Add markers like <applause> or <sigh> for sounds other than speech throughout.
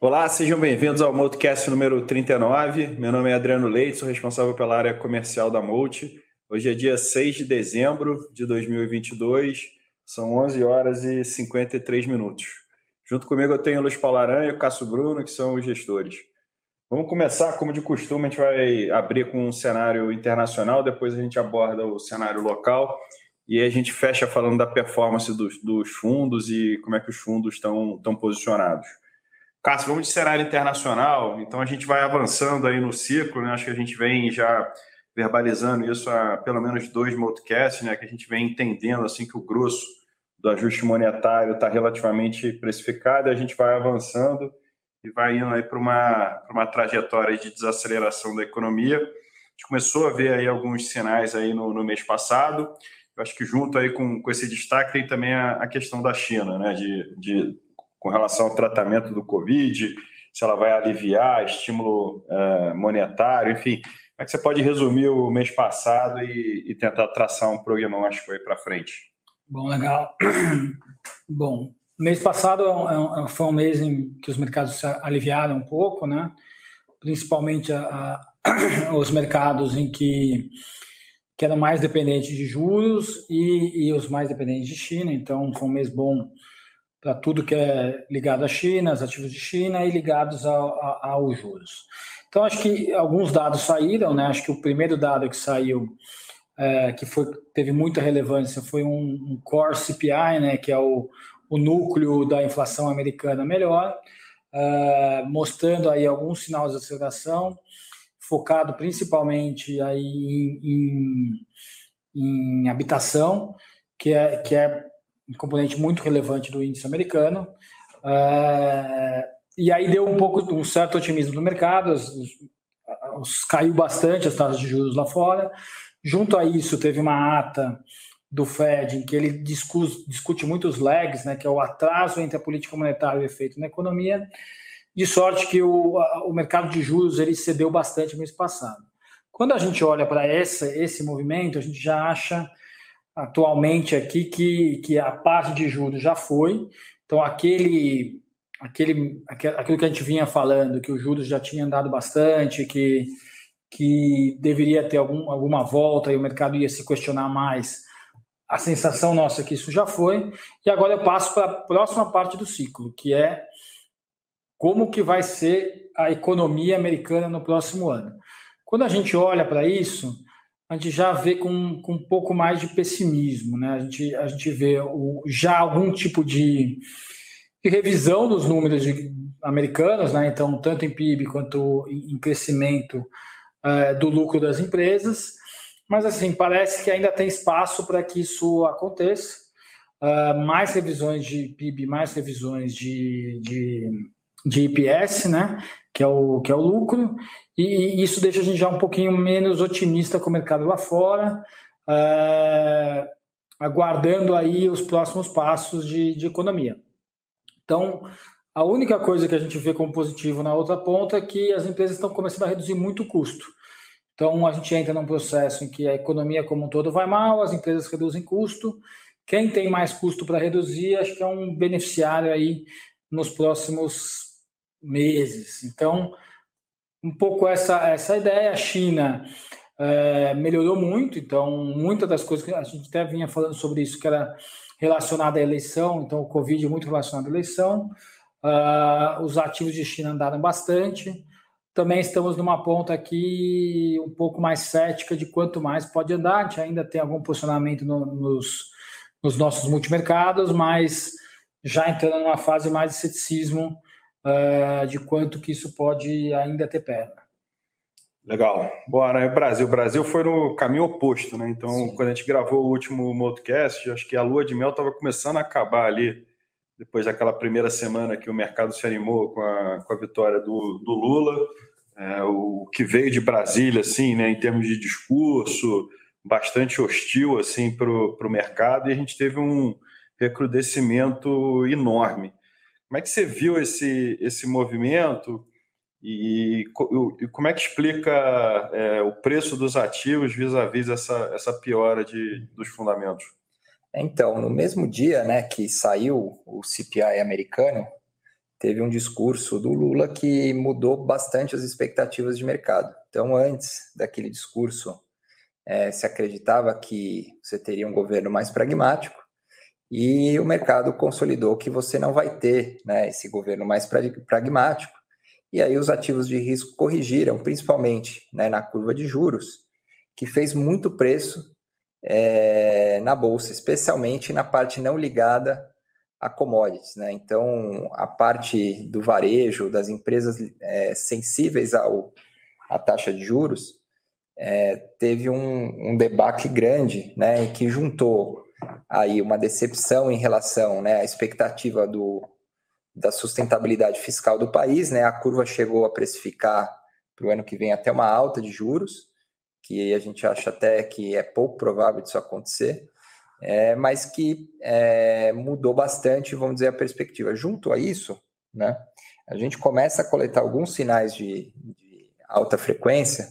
Olá, sejam bem-vindos ao Multicast número 39. Meu nome é Adriano Leite, sou responsável pela área comercial da Multi. Hoje é dia 6 de dezembro de 2022, são 11 horas e 53 minutos. Junto comigo eu tenho o Luiz Paulo Aranha e o Cássio Bruno, que são os gestores. Vamos começar, como de costume, a gente vai abrir com um cenário internacional, depois a gente aborda o cenário local e a gente fecha falando da performance dos, dos fundos e como é que os fundos estão, posicionados. Cássio, vamos de cenário internacional, então a gente vai avançando aí no ciclo, né? Acho que a gente vem já verbalizando isso há pelo menos dois podcasts, né? Que a gente vem entendendo assim que o grosso do ajuste monetário está relativamente precificado, a gente vai avançando e vai indo aí para uma, uma trajetória de desaceleração da economia. A gente começou a ver aí alguns sinais aí no, no mês passado. Eu acho que junto aí com, com esse destaque tem também a, a questão da China, né? De, de com relação ao tratamento do Covid, se ela vai aliviar estímulo uh, monetário, enfim. Como é que você pode resumir o mês passado e, e tentar traçar um prognóstico aí para frente? Bom, legal. <clears throat> Bom, mês passado é é foi um mês em que os mercados se aliviaram um pouco, né? Principalmente a, a, <clears throat> os mercados em que, que eram mais dependentes de juros e, e os mais dependentes de China. Então, foi um mês bom para tudo que é ligado à China, os ativos de China e ligados ao, ao, aos juros. Então, acho que alguns dados saíram, né? Acho que o primeiro dado que saiu, é, que foi, teve muita relevância, foi um, um, Core CPI, né? Que é o, o núcleo da inflação americana melhor, é, mostrando aí alguns sinais de aceleração, focado principalmente aí em, em, em habitação, que é, que é um componente muito relevante do índice americano. É, e aí deu um pouco um certo otimismo no mercado, os, os, caiu bastante as taxas de juros lá fora. Junto a isso, teve uma ata do Fed em que ele discute, discute muito os lags, né, que é o atraso entre a política monetária e o efeito na economia, de sorte que o, o mercado de juros ele cedeu bastante no mês passado. Quando a gente olha para esse movimento, a gente já acha atualmente aqui que, que a parte de juros já foi. Então, aquele, aquele, aquilo que a gente vinha falando, que os juros já tinham andado bastante, que, que deveria ter algum, alguma volta e o mercado ia se questionar mais. A sensação nossa é que isso já foi. E agora eu passo para a próxima parte do ciclo, que é como que vai ser a economia americana no próximo ano. Quando a gente olha para isso, a gente já vê com, com um pouco mais de pessimismo, né? A gente, a gente vê o, já algum tipo de, de revisão dos números de, americanos, né? Então, tanto em PIB quanto em crescimento é, do lucro das empresas, mas assim parece que ainda tem espaço para que isso aconteça. Uh, mais revisões de PIB, mais revisões de, de, de IPS, né? Que é o que é o lucro e isso deixa a gente já um pouquinho menos otimista com o mercado lá fora, é, aguardando aí os próximos passos de, de economia. Então, a única coisa que a gente vê como positivo na outra ponta é que as empresas estão começando a reduzir muito o custo. Então, a gente entra num processo em que a economia como um todo vai mal, as empresas reduzem custo. Quem tem mais custo para reduzir, acho que é um beneficiário aí nos próximos meses. Então, um pouco essa, essa ideia. A China é, melhorou muito, então muitas das coisas que a gente até vinha falando sobre isso, que era relacionada à eleição, então o Covid muito relacionado à eleição. Uh, os ativos de China andaram bastante. Também estamos numa ponta aqui um pouco mais cética de quanto mais pode andar. A gente ainda tem algum posicionamento no, nos, nos nossos multimercados, mas já entrando numa fase mais de ceticismo uh, de quanto que isso pode ainda ter perna. Legal. Bora, né? Brasil. O Brasil foi no caminho oposto, né? Então, Sim. quando a gente gravou o último podcast, acho que a lua de mel estava começando a acabar ali, depois daquela primeira semana que o mercado se animou com a, com a vitória do, do Lula. É, o que veio de Brasília, assim, né, em termos de discurso, bastante hostil assim para o mercado, e a gente teve um recrudescimento enorme. Como é que você viu esse, esse movimento E, e, como é que explica é, o preço dos ativos vis-à-vis -vis essa, essa piora de, dos fundamentos? Então, no mesmo dia né, que saiu o CPI americano, teve um discurso do Lula que mudou bastante as expectativas de mercado. Então, antes daquele discurso, é, se acreditava que você teria um governo mais pragmático e o mercado consolidou que você não vai ter né, esse governo mais pragmático. E aí os ativos de risco corrigiram, principalmente né, na curva de juros, que fez muito preço é, na bolsa, especialmente na parte não ligada a commodities, né? Então, a parte do varejo, das empresas é, sensíveis ao, à taxa de juros, é, teve um, um debate grande, né? Que juntou aí uma decepção em relação né, à expectativa do, da sustentabilidade fiscal do país, né? A curva chegou a precificar para o ano que vem até uma alta de juros, que a gente acha até que é pouco provável disso acontecer é, mas que é, mudou bastante, vamos dizer, a perspectiva. Junto a isso, né, a gente começa a coletar alguns sinais de, de alta frequência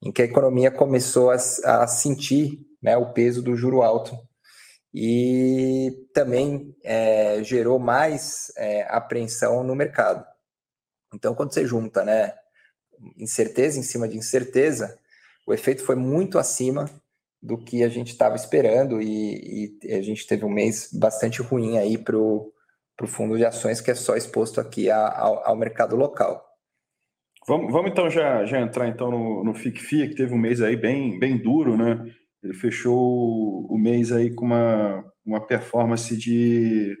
em que a economia começou a, a sentir né, o peso do juro alto e também é, gerou mais é, apreensão no mercado. Então, quando você junta né, incerteza em cima de incerteza, o efeito foi muito acima do que a gente estava esperando e, e, a gente teve um mês bastante ruim aí para o fundo de ações que é só exposto aqui a, ao, mercado local. Vamos, vamos então já, já entrar então no, no FICFIA, que teve um mês aí bem, bem duro, né? Ele fechou o mês aí com uma, uma performance de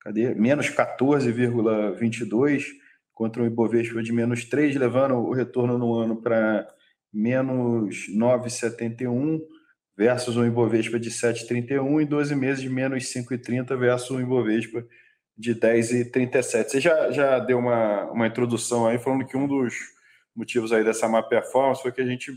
cadê? menos 14,22 contra o Ibovespa de menos 3, levando o retorno no ano para menos 9,71 versus um Ibovespa de 7,31 e 12 meses de menos 5,30 versus um Ibovespa de 10,37. Você já, já deu uma, uma introdução aí falando que um dos motivos aí dessa má performance foi que a gente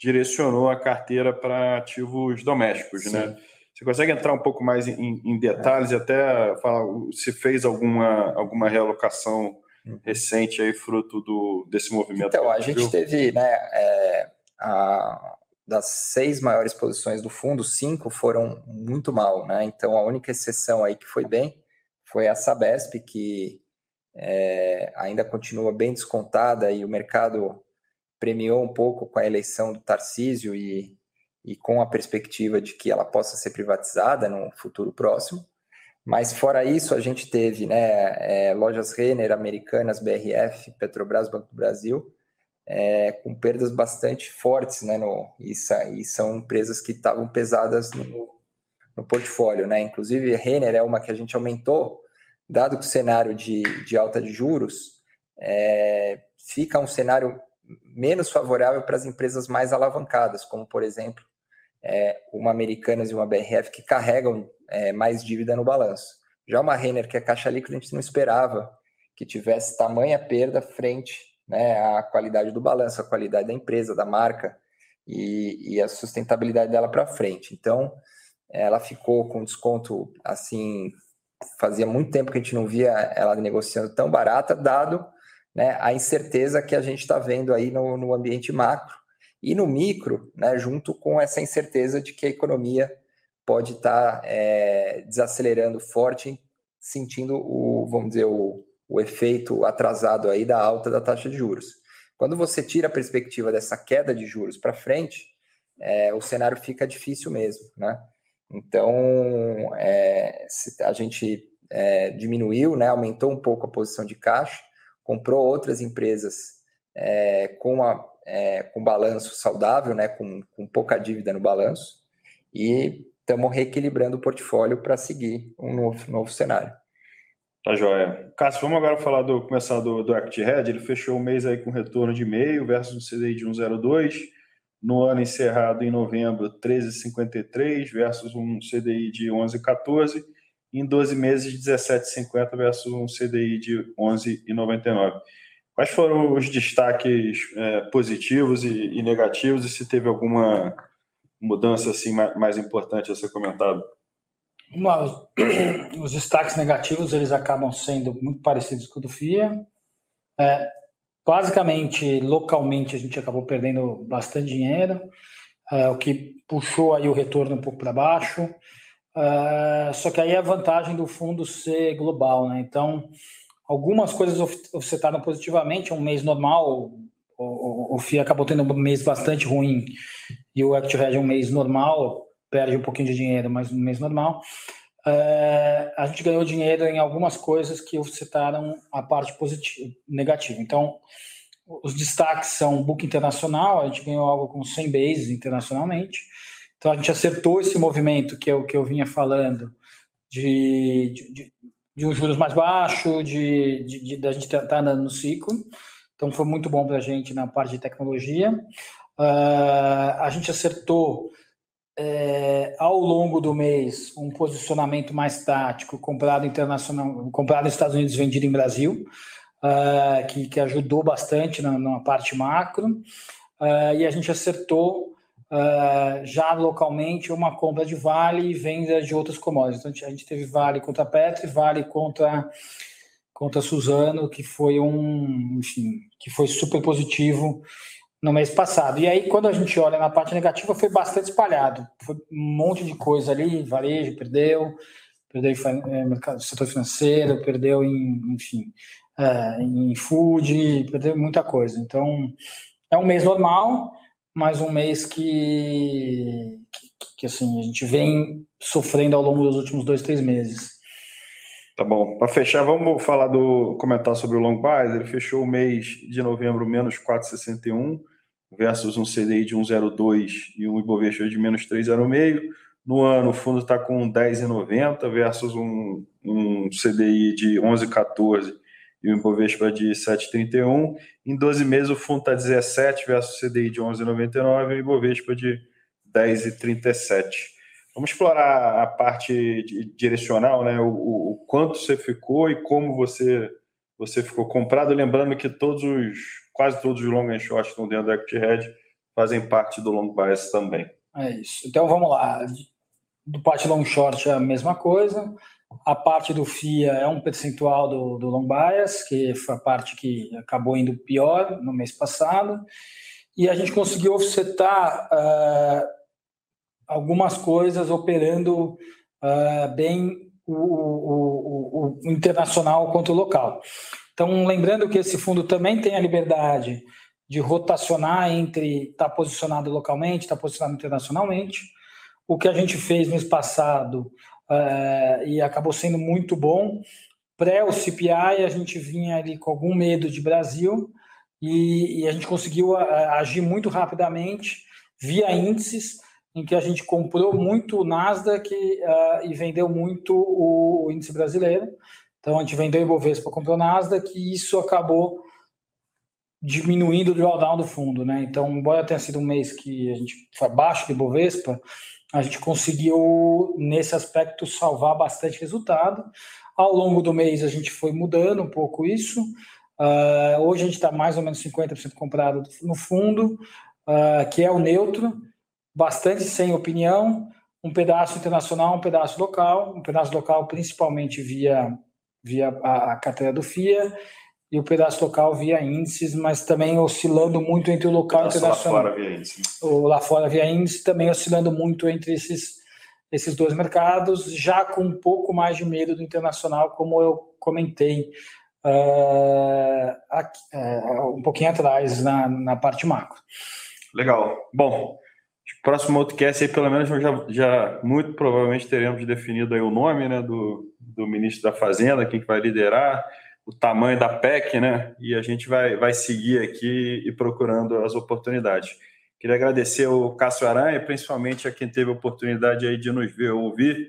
direcionou a carteira para ativos domésticos, né? Sim. né? Você consegue entrar um pouco mais em, em detalhes e até falar se fez alguma, alguma realocação uhum. recente aí fruto do, desse movimento? Então, a gente teve, né, é, a, das seis maiores posições do fundo, cinco foram muito mal, né? Então a única exceção aí que foi bem foi a Sabesp, que é, ainda continua bem descontada e o mercado premiou um pouco com a eleição do Tarcísio e, e com a perspectiva de que ela possa ser privatizada no futuro próximo. Mas fora isso, a gente teve né, é, lojas Renner, Americanas, BRF, Petrobras, Banco do Brasil, é, com perdas bastante fortes, né? No, e, e são empresas que estavam pesadas no, no, portfólio, né? Inclusive, a Renner é uma que a gente aumentou, dado que o cenário de, de alta de juros é, fica um cenário menos favorável para as empresas mais alavancadas, como, por exemplo, é, uma Americanas e uma BRF que carregam é, mais dívida no balanço. Já uma Renner, que é caixa líquida, a gente não esperava que tivesse tamanha perda frente né, a qualidade do balanço, a qualidade da empresa, da marca e, e a sustentabilidade dela para frente. Então, ela ficou com desconto assim, fazia muito tempo que a gente não via ela negociando tão barata, dado né, a incerteza que a gente está vendo aí no, no, ambiente macro e no micro, né, junto com essa incerteza de que a economia pode estar tá, é, desacelerando forte, sentindo o, vamos dizer, o, o efeito atrasado aí da alta da taxa de juros. Quando você tira a perspectiva dessa queda de juros para frente, é, o cenário fica difícil mesmo, né? Então, é, a gente é, diminuiu, né, aumentou um pouco a posição de caixa, comprou outras empresas é, com, a, é, com balanço saudável, né, com, com pouca dívida no balanço, e estamos reequilibrando o portfólio para seguir um novo, novo cenário. Tá joia. Cássio, vamos agora falar do começar do, do Equity Red. Ele fechou o mês aí com retorno de meio versus um CDI de 1,02. No ano encerrado em novembro, 13,53 versus um CDI de 11,14. Em 12 meses, 17,50 versus um CDI de 11,99. Quais foram os destaques é, positivos e, e, negativos e se teve alguma mudança assim mais, mais importante a ser comentado? <clears throat> Uma, os destaques negativos eles acabam sendo muito parecidos com o do FIA. É, Basicamente, localmente, a gente acabou perdendo bastante dinheiro, uh, o que puxou aí o retorno um pouco para baixo. Uh, só que aí é a vantagem do fundo ser global, né? Então, algumas coisas offsetaram positivamente. Um mês normal, o, o, o FIA acabou tendo um mês bastante ruim e o Active é um mês normal, perde um pouquinho de dinheiro, mas um mês normal. Uh, a gente ganhou dinheiro em algumas coisas que citaram a parte positiva, negativa. Então, os destaques são book internacional, a gente ganhou algo com 100 bases internacionalmente. Então, a gente acertou esse movimento que é o que eu vinha falando de, de, de um juros mais baixo, de, de, de, de a gente estar tá andando no ciclo. Então, foi muito bom para a gente na parte de tecnologia. Uh, a gente acertou é, ao longo do mês um posicionamento mais tático, comprado internacional, comprado nos Estados Unidos, vendido em Brasil, uh, que, que ajudou bastante na, na parte macro, uh, e a gente acertou uh, já localmente uma compra de vale e venda de outras commodities. Então, a gente teve vale contra Petri, vale contra contra Suzano, que foi um, enfim, que foi super positivo no mês passado. E aí, quando a gente olha na parte negativa, foi bastante espalhado. Foi um monte de coisa ali, varejo perdeu, perdeu em mercado, setor financeiro, perdeu em, enfim, é, em food, perdeu muita coisa. Então, é um mês normal, mas um mês que, que, que assim, a gente vem sofrendo ao longo dos últimos dois, três meses. Tá bom. Para fechar, vamos falar do comentar sobre o Long Bias. Ele fechou o mês de novembro menos 4,61 versus um CDI de 1,02 e um Ibovespa de menos 3,06. No ano, o fundo está com 10,90 versus um, um CDI de 11,14 e um Ibovespa de 7,31. Em 12 meses, o fundo está 17 versus o CDI de 11,99 e o Ibovespa de 10,37. Vamos explorar a parte direcional, né? O, o, quanto você ficou e como você, você ficou comprado. Lembrando que todos os quase todos os long and short estão dentro do equity hedge, fazem parte do long bias também. É isso. Então vamos lá. Do parte long short é a mesma coisa. A parte do FIA é um percentual do, do long bias, que foi a parte que acabou indo pior no mês passado. E a gente conseguiu offsetar uh, algumas coisas operando uh, bem o, o, o, o internacional quanto o local. Então, lembrando que esse fundo também tem a liberdade de rotacionar entre estar tá posicionado localmente, estar tá posicionado internacionalmente. O que a gente fez mês passado uh, e acabou sendo muito bom. Pré o CPI, a gente vinha ali com algum medo de Brasil e, e a gente conseguiu uh, agir muito rapidamente via índices, em que a gente comprou muito o Nasdaq uh, e vendeu muito o, o índice brasileiro. Então a gente vendeu Ibovespa, comprou Nasdaq e isso acabou diminuindo o drawdown do fundo, né? Então, embora tenha sido um mês que a gente foi abaixo de Ibovespa, a gente conseguiu, nesse aspecto, salvar bastante resultado. Ao longo do mês, a gente foi mudando um pouco isso. Uh, hoje, a gente está mais ou menos 50% comprado no fundo, uh, que é o neutro, bastante sem opinião, um pedaço internacional, um pedaço local, um pedaço local principalmente via via a, a carteira do FIA e o pedaço local via índices, mas também oscilando muito entre o local e o internacional. Lá fora via índice. O lá fora via índice também oscilando muito entre esses, esses dois mercados, já com um pouco mais de medo do internacional, como eu comentei uh, aqui, uh, um pouquinho atrás na, na parte macro. Legal. Bom, próximo podcast aí, pelo menos, já, já muito provavelmente teremos definido aí o nome né, do, do ministro da Fazenda, quem que vai liderar, o tamanho da PEC, né? E a gente vai, vai seguir aqui e procurando as oportunidades. Queria agradecer o Cássio Aranha, principalmente a quem teve a oportunidade aí de nos ver ouvir.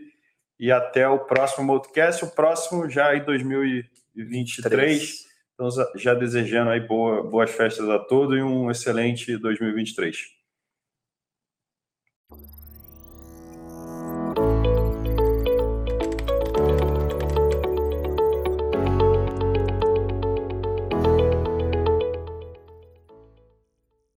E até o próximo podcast, o próximo já em 2023. Então, já desejando aí boa, boas festas a todos e um excelente 2023.